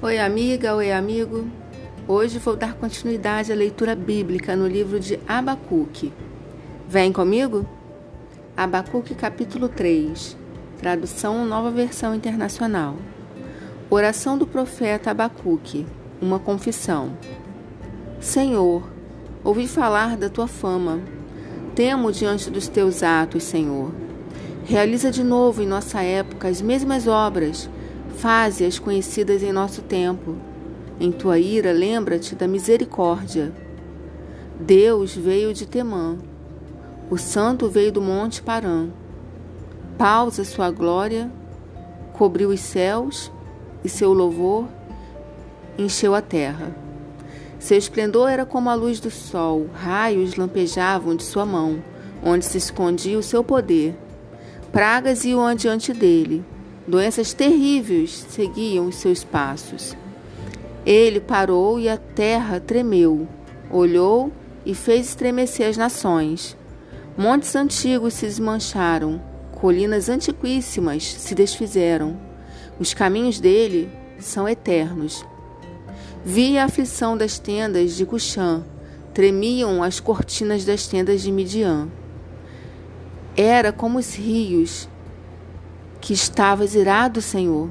Oi, amiga, oi, amigo. Hoje vou dar continuidade à leitura bíblica no livro de Abacuque. Vem comigo? Abacuque, capítulo 3, tradução Nova Versão Internacional. Oração do profeta Abacuque, uma confissão. Senhor, ouvi falar da tua fama. Temo diante dos teus atos, Senhor. Realiza de novo em nossa época as mesmas obras Faze-as conhecidas em nosso tempo. Em tua ira, lembra-te da misericórdia. Deus veio de Temã. O santo veio do monte Parã. Pausa sua glória, cobriu os céus e seu louvor encheu a terra. Seu esplendor era como a luz do sol, raios lampejavam de sua mão, onde se escondia o seu poder. Pragas iam adiante dele Doenças terríveis seguiam os seus passos. Ele parou e a terra tremeu, olhou e fez estremecer as nações. Montes antigos se desmancharam, colinas antiquíssimas se desfizeram. Os caminhos dele são eternos. Vi a aflição das tendas de Cuxã, tremiam as cortinas das tendas de Midian. Era como os rios que estavas irado, Senhor?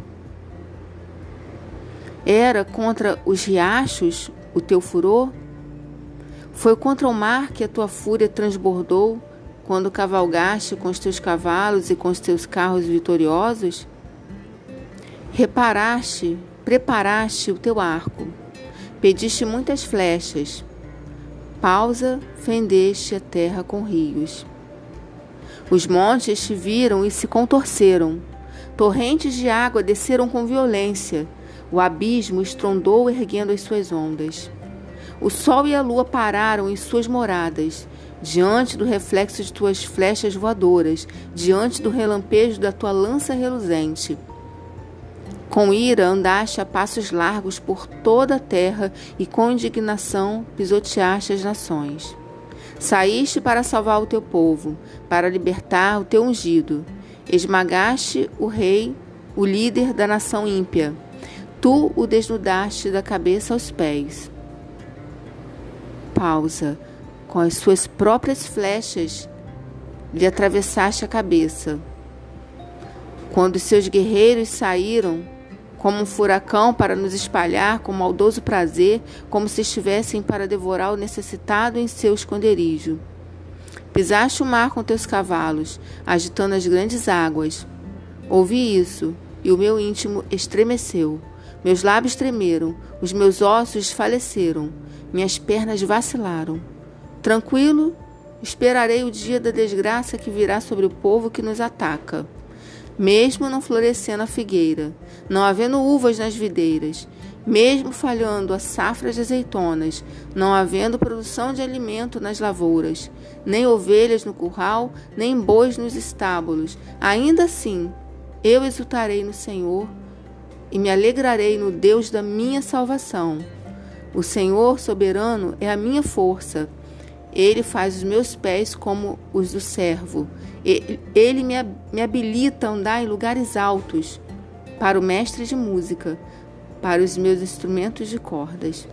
Era contra os riachos o teu furor? Foi contra o mar que a tua fúria transbordou quando cavalgaste com os teus cavalos e com os teus carros vitoriosos? Reparaste, preparaste o teu arco, pediste muitas flechas, pausa, fendeste a terra com rios. Os montes te viram e se contorceram. Torrentes de água desceram com violência. O abismo estrondou erguendo as suas ondas. O sol e a lua pararam em suas moradas, diante do reflexo de tuas flechas voadoras, diante do relampejo da tua lança reluzente. Com ira andaste a passos largos por toda a terra e com indignação pisoteaste as nações. Saíste para salvar o teu povo, para libertar o teu ungido. Esmagaste o rei, o líder da nação ímpia. Tu o desnudaste da cabeça aos pés. Pausa. Com as suas próprias flechas lhe atravessaste a cabeça. Quando seus guerreiros saíram, como um furacão para nos espalhar com maldoso prazer, como se estivessem para devorar o necessitado em seu esconderijo. Pisaste o mar com teus cavalos, agitando as grandes águas. Ouvi isso, e o meu íntimo estremeceu. Meus lábios tremeram, os meus ossos faleceram, minhas pernas vacilaram. Tranquilo, esperarei o dia da desgraça que virá sobre o povo que nos ataca mesmo não florescendo a figueira, não havendo uvas nas videiras, mesmo falhando a safra de azeitonas, não havendo produção de alimento nas lavouras, nem ovelhas no curral, nem bois nos estábulos, ainda assim eu exultarei no Senhor e me alegrarei no Deus da minha salvação. O Senhor soberano é a minha força. Ele faz os meus pés como os do servo. Ele me habilita a andar em lugares altos para o mestre de música, para os meus instrumentos de cordas.